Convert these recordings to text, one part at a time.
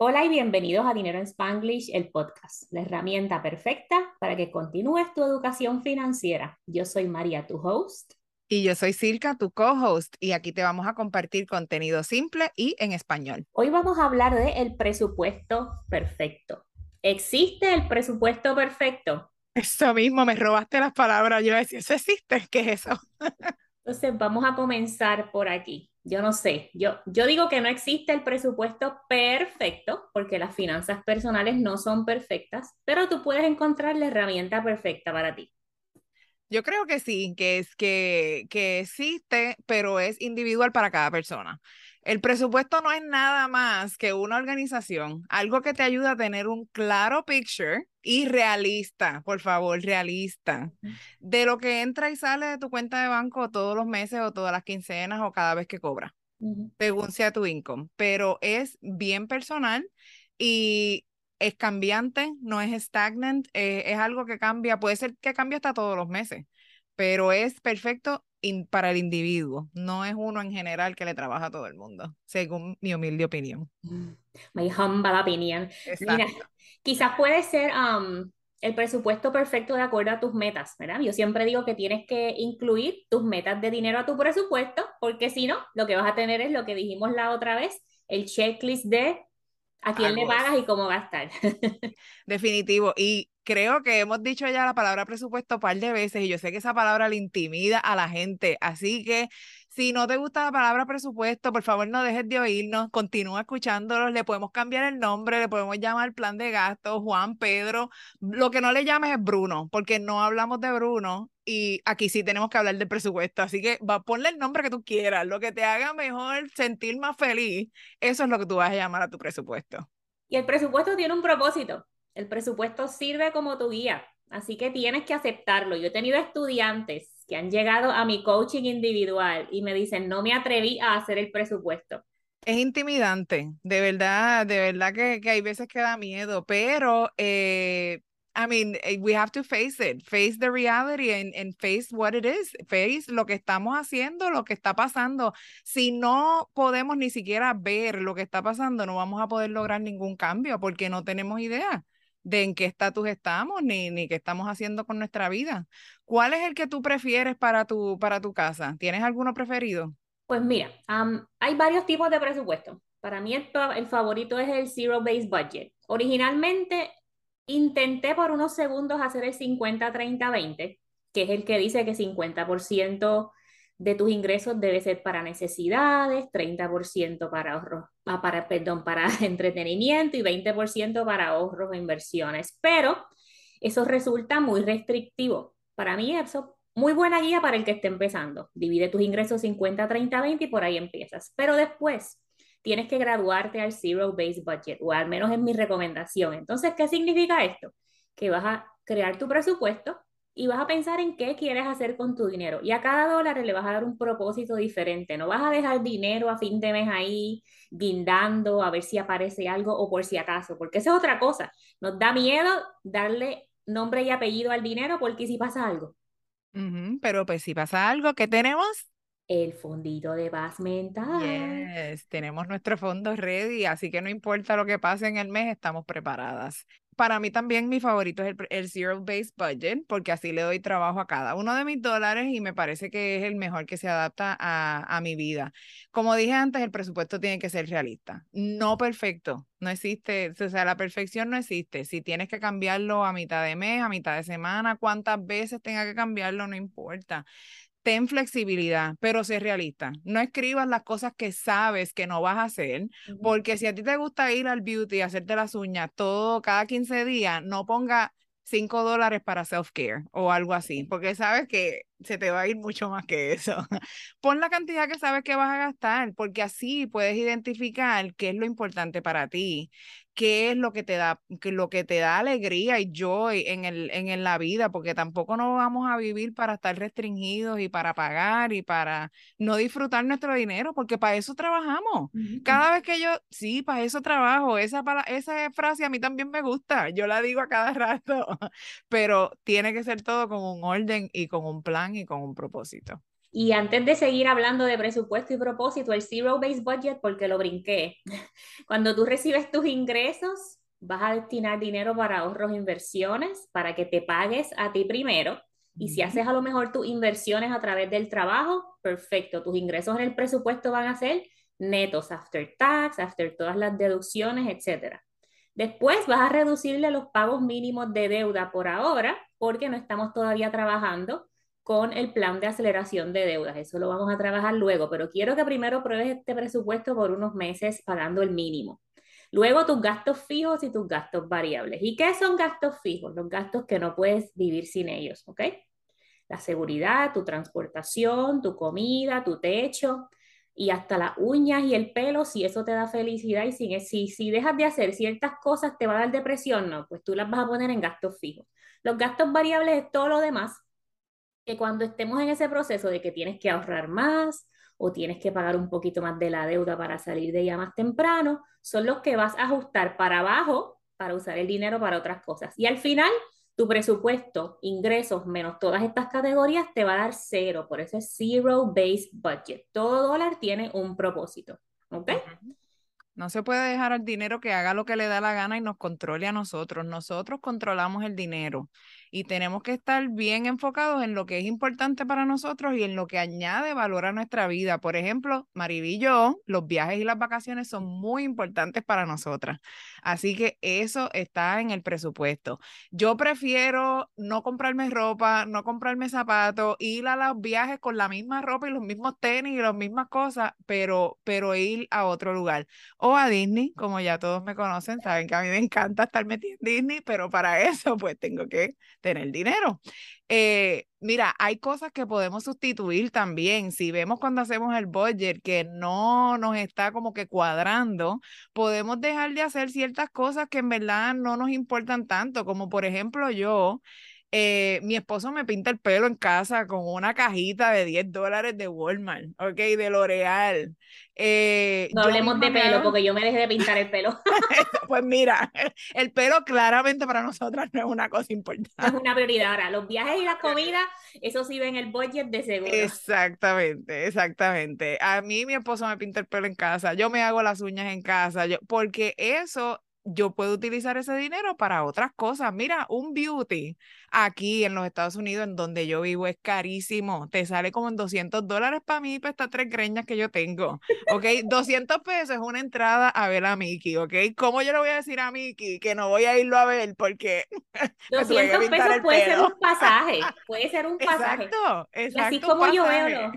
Hola y bienvenidos a Dinero en Spanglish, el podcast, la herramienta perfecta para que continúes tu educación financiera. Yo soy María, tu host. Y yo soy Silka, tu co-host, y aquí te vamos a compartir contenido simple y en español. Hoy vamos a hablar de el presupuesto perfecto. ¿Existe el presupuesto perfecto? Eso mismo, me robaste las palabras. Yo decía, ¿eso existe? ¿Qué es eso? Entonces, vamos a comenzar por aquí. Yo no sé, yo, yo digo que no existe el presupuesto perfecto porque las finanzas personales no son perfectas, pero tú puedes encontrar la herramienta perfecta para ti. Yo creo que sí, que es que, que existe, pero es individual para cada persona. El presupuesto no es nada más que una organización, algo que te ayuda a tener un claro picture y realista, por favor, realista, de lo que entra y sale de tu cuenta de banco todos los meses o todas las quincenas o cada vez que cobra, según sea tu income. Pero es bien personal y es cambiante, no es stagnant, eh, es algo que cambia, puede ser que cambie hasta todos los meses, pero es perfecto para el individuo, no es uno en general que le trabaja a todo el mundo, según mi humilde opinión. My humble opinion. Mira, quizás puede ser um, el presupuesto perfecto de acuerdo a tus metas, ¿verdad? Yo siempre digo que tienes que incluir tus metas de dinero a tu presupuesto, porque si no, lo que vas a tener es lo que dijimos la otra vez, el checklist de a quién le pagas y cómo gastar. Definitivo. Y creo que hemos dicho ya la palabra presupuesto un par de veces y yo sé que esa palabra le intimida a la gente. Así que si no te gusta la palabra presupuesto, por favor no dejes de oírnos, continúa escuchándolos, le podemos cambiar el nombre, le podemos llamar plan de gastos, Juan, Pedro, lo que no le llames es Bruno, porque no hablamos de Bruno y aquí sí tenemos que hablar del presupuesto, así que va, ponle el nombre que tú quieras, lo que te haga mejor sentir más feliz, eso es lo que tú vas a llamar a tu presupuesto. Y el presupuesto tiene un propósito, el presupuesto sirve como tu guía, así que tienes que aceptarlo. Yo he tenido estudiantes que han llegado a mi coaching individual y me dicen, no me atreví a hacer el presupuesto. Es intimidante, de verdad, de verdad que, que hay veces que da miedo, pero, eh, I mean, eh, we have to face it, face the reality and, and face what it is, face lo que estamos haciendo, lo que está pasando. Si no podemos ni siquiera ver lo que está pasando, no vamos a poder lograr ningún cambio porque no tenemos idea de en qué estatus estamos ni, ni qué estamos haciendo con nuestra vida. ¿Cuál es el que tú prefieres para tu, para tu casa? ¿Tienes alguno preferido? Pues mira, hay varios tipos de presupuesto. Para mí el, el favorito es el Zero Base Budget. Originalmente intenté por unos segundos hacer el 50-30-20, que es el que dice que 50% de tus ingresos debe ser para necesidades, 30% para ahorros, ah, para, perdón, para entretenimiento y 20% para ahorros e inversiones. Pero eso resulta muy restrictivo. Para mí eso muy buena guía para el que esté empezando. Divide tus ingresos 50, 30, 20 y por ahí empiezas. Pero después tienes que graduarte al Zero Base Budget, o al menos es mi recomendación. Entonces, ¿qué significa esto? Que vas a crear tu presupuesto y vas a pensar en qué quieres hacer con tu dinero. Y a cada dólar le vas a dar un propósito diferente. No vas a dejar dinero a fin de mes ahí guindando a ver si aparece algo o por si acaso, porque esa es otra cosa. Nos da miedo darle nombre y apellido al dinero porque si pasa algo. pero pues si pasa algo, ¿qué tenemos? El fondito de paz mental. Yes, tenemos nuestro fondo ready, así que no importa lo que pase en el mes, estamos preparadas para mí también mi favorito es el, Zero Base Budget, porque así le doy trabajo a cada uno de mis dólares y me parece que es el mejor que se adapta a, a mi vida. Como dije antes, el presupuesto tiene que ser realista, no perfecto. No existe, o sea, la perfección no existe. Si tienes que cambiarlo a mitad de mes, a mitad de semana, cuántas veces tenga que cambiarlo, no importa ten flexibilidad, pero sé realista. No escribas las cosas que sabes que no vas a hacer, porque si a ti te gusta ir al beauty, hacerte las uñas todo cada 15 días, no ponga 5 dólares para self-care o algo así, porque sabes que se te va a ir mucho más que eso. Pon la cantidad que sabes que vas a gastar, porque así puedes identificar qué es lo importante para ti qué es lo que te da, que lo que te da alegría y joy en, el, en, la vida, porque tampoco nos vamos a vivir para estar restringidos y para pagar y para no disfrutar nuestro dinero, porque para eso trabajamos. Cada vez que yo, sí, para eso trabajo, esa, para, esa frase a mí también me gusta, yo la digo a cada rato, pero tiene que ser todo con un orden y con un plan y con un propósito. Y antes de seguir hablando de presupuesto y propósito, el Zero Base Budget, porque lo brinqué, cuando tú recibes tus ingresos, vas a destinar dinero para ahorros e inversiones, para que te pagues a ti primero. Y si haces a lo mejor tus inversiones a través del trabajo, perfecto, tus ingresos en el presupuesto van a ser netos, after tax, after todas las deducciones, etc. Después vas a reducirle los pagos mínimos de deuda por ahora, porque no estamos todavía trabajando con el plan de aceleración de deudas. Eso lo vamos a trabajar luego, pero quiero que primero pruebes este presupuesto por unos meses pagando el mínimo. Luego tus gastos fijos y tus gastos variables. ¿Y qué son gastos fijos? Los gastos que no puedes vivir sin ellos, ¿ok? La seguridad, tu transportación, tu comida, tu techo y hasta las uñas y el pelo, si eso te da felicidad y si, si, si dejas de hacer ciertas cosas te va a dar depresión, no, pues tú las vas a poner en gastos fijos. Los gastos variables es todo lo demás que cuando estemos en ese proceso de que tienes que ahorrar más o tienes que pagar un poquito más de la deuda para salir de ella más temprano, son los que vas a ajustar para abajo para usar el dinero para otras cosas. Y al final, tu presupuesto, ingresos menos todas estas categorías te va a dar cero. Por eso es Zero Base Budget. Todo dólar tiene un propósito. ¿Ok? No se puede dejar al dinero que haga lo que le da la gana y nos controle a nosotros. Nosotros controlamos el dinero y tenemos que estar bien enfocados en lo que es importante para nosotros y en lo que añade valor a nuestra vida. Por ejemplo, Mariví y yo, los viajes y las vacaciones son muy importantes para nosotras. Así que eso está en el presupuesto. Yo prefiero no comprarme ropa, no comprarme zapatos, ir a los viajes con la misma ropa y los mismos tenis y las mismas cosas, pero, pero ir a otro lugar. O a Disney, como ya todos me conocen, saben que a mí me encanta estar metida en Disney, pero para eso pues tengo que tener dinero. Eh, mira, hay cosas que podemos sustituir también. Si vemos cuando hacemos el budget que no nos está como que cuadrando, podemos dejar de hacer ciertas cosas que en verdad no nos importan tanto, como por ejemplo yo eh, mi esposo me pinta el pelo en casa con una cajita de 10 dólares de Walmart, ok, de L'Oreal. Eh, no hablemos de pelo, porque yo me dejé de pintar el pelo. pues mira, el pelo claramente para nosotras no es una cosa importante. es una prioridad. Ahora, los viajes y las comidas, eso sí ven el budget de seguro. Exactamente, exactamente. A mí mi esposo me pinta el pelo en casa, yo me hago las uñas en casa, yo, porque eso yo puedo utilizar ese dinero para otras cosas. Mira, un beauty aquí en los Estados Unidos, en donde yo vivo, es carísimo. Te sale como en 200 dólares para mí, para estas tres greñas que yo tengo. ¿Ok? 200 pesos es una entrada a ver a Mickey. ¿Ok? ¿Cómo yo le voy a decir a Mickey que no voy a irlo a ver? Porque. 200 pesos puede ser un pasaje. Puede ser un pasaje. Exacto, exacto. así como yo veo.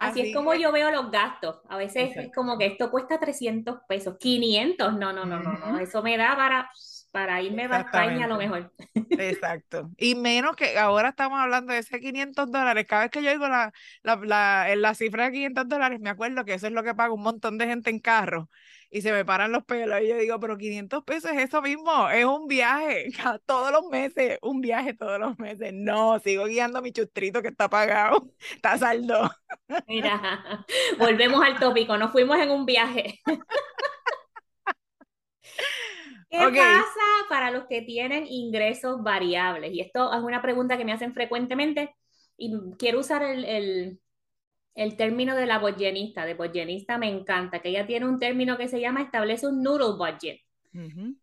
Así, es como yo veo los gastos. A veces es como que esto cuesta 300 pesos, 500. No, no, no, no, no. Eso me da para, para irme a España a lo mejor. Exacto. Y menos que ahora estamos hablando de ese 500 dólares. Cada vez que yo oigo la, la, la, la cifra de 500 dólares, me acuerdo que eso es lo que paga un montón de gente en carro y se me paran los pelos y yo digo, pero 500 pesos es eso mismo, es un viaje todos los meses, un viaje todos los meses. No, sigo guiando mi chustrito que está pagado, está saldo. Mira, volvemos al tópico, nos fuimos en un viaje. ¿Qué pasa para los que tienen ingresos variables? Y esto es una pregunta que me hacen frecuentemente y quiero usar el, el término de la bollenista, de bollenista me encanta, que ella tiene un término que se llama establece un noodle budget.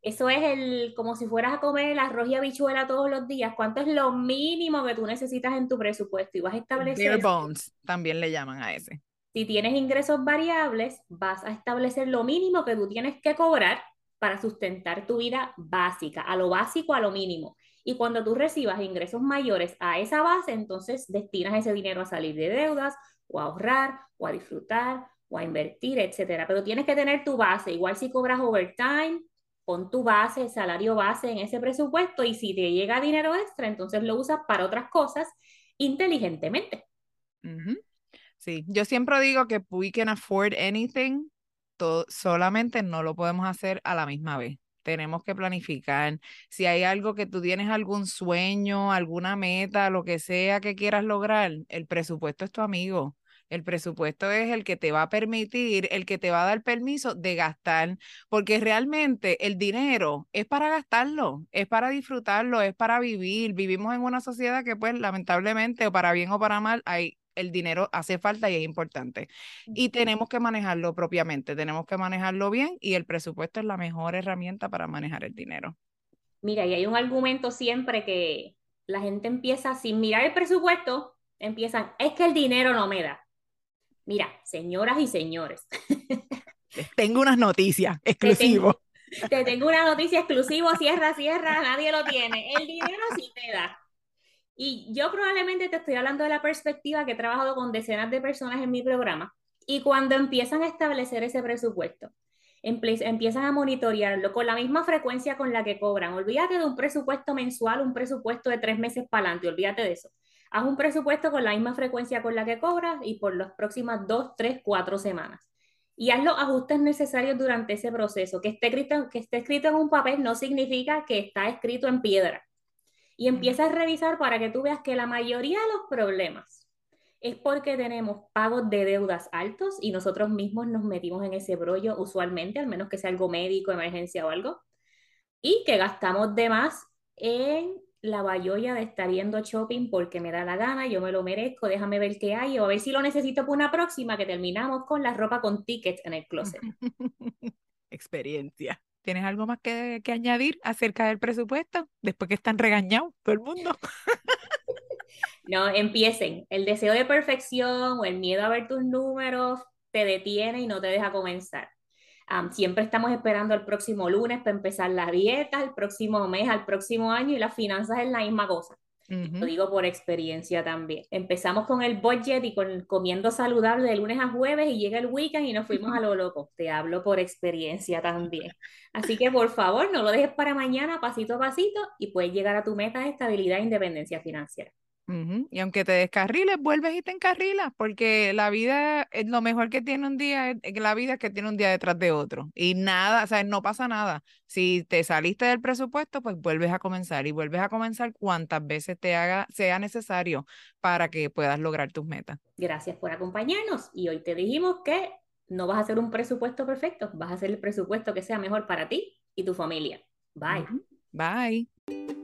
Eso es el, como si fueras a comer el arroz y habichuela todos los días. ¿Cuánto es lo mínimo que tú necesitas en tu presupuesto? Y vas a establecer. Bare bones, también le llaman a ese. Si tienes ingresos variables, vas a establecer lo mínimo que tú tienes que cobrar para sustentar tu vida básica, a lo básico, a lo mínimo. Y cuando tú recibas ingresos mayores a esa base, entonces destinas ese dinero a salir de deudas o a ahorrar, o a disfrutar, o a invertir, etcétera. Pero tienes que tener tu base. Igual si cobras overtime, pon tu base, salario base en ese presupuesto y si te llega dinero extra, entonces lo usas para otras cosas inteligentemente. Sí, yo siempre digo que we can afford anything, solamente no lo podemos hacer a la misma vez tenemos que planificar. Si hay algo que tú tienes algún sueño, alguna meta, lo que sea que quieras lograr, el presupuesto es tu amigo. El presupuesto es el que te va a permitir, el que te va a dar permiso de gastar, porque realmente el dinero es para gastarlo, es para disfrutarlo, es para vivir. Vivimos en una sociedad que pues lamentablemente o para bien o para mal hay el dinero hace falta y es importante. Y tenemos que manejarlo propiamente, tenemos que manejarlo bien y el presupuesto es la mejor herramienta para manejar el dinero. Mira, y hay un argumento siempre que la gente empieza sin mirar el presupuesto, empiezan, es que el dinero no me da. Mira, señoras y señores. tengo unas noticias exclusivas. Te, tengo una noticia exclusiva, cierra, cierra, nadie lo tiene. El dinero sí te da. Y yo probablemente te estoy hablando de la perspectiva que he trabajado con decenas de personas en mi programa. Y cuando empiezan a establecer ese presupuesto, empiezan a monitorearlo con la misma frecuencia con la que cobran. Olvídate de un presupuesto mensual, un presupuesto de tres meses para adelante, olvídate de eso. Haz un presupuesto con la misma frecuencia con la que cobras y por las próximas dos, tres, cuatro semanas. Y haz los ajustes necesarios durante ese proceso. Que esté escrito, escrito en un papel no significa que está escrito en piedra. Y empieza a revisar para que tú veas que la mayoría de los problemas es porque tenemos pagos de deudas altos y nosotros mismos nos metimos en ese brollo usualmente, al menos que sea algo médico, emergencia o algo, y que gastamos de más en la bayoya de estar yendo shopping porque me da la gana, yo me lo merezco, déjame ver qué hay o a ver si lo necesito para una próxima que terminamos con la ropa con tickets en el closet. Experiencia. ¿Tienes algo más que, que añadir acerca del presupuesto? Después que están regañados todo el mundo. No, empiecen. El deseo de perfección o el miedo a ver tus números te detiene y no te deja comenzar. siempre estamos esperando el próximo lunes para empezar la dieta, el próximo mes, al próximo año y las finanzas es la misma cosa. Lo digo por experiencia también. Empezamos con el budget y con comiendo saludable de lunes a jueves y llega el weekend y nos fuimos a lo loco. Te hablo por experiencia también. Así que por favor, no lo dejes para mañana, pasito a pasito, y puedes llegar a tu meta de estabilidad e independencia financiera. Y aunque te descarriles, vuelves y te encarrilas, porque la vida, es lo mejor que tiene un día, la vida es que tiene un día detrás de otro. Y nada, o sea, no pasa nada. Si te saliste del presupuesto, pues vuelves a comenzar y vuelves a comenzar cuantas veces te haga, sea necesario para que puedas lograr tus metas. Gracias por acompañarnos. Y hoy te dijimos que no vas a hacer un presupuesto perfecto, vas a hacer el presupuesto que sea mejor para ti y tu familia. Bye. Bye.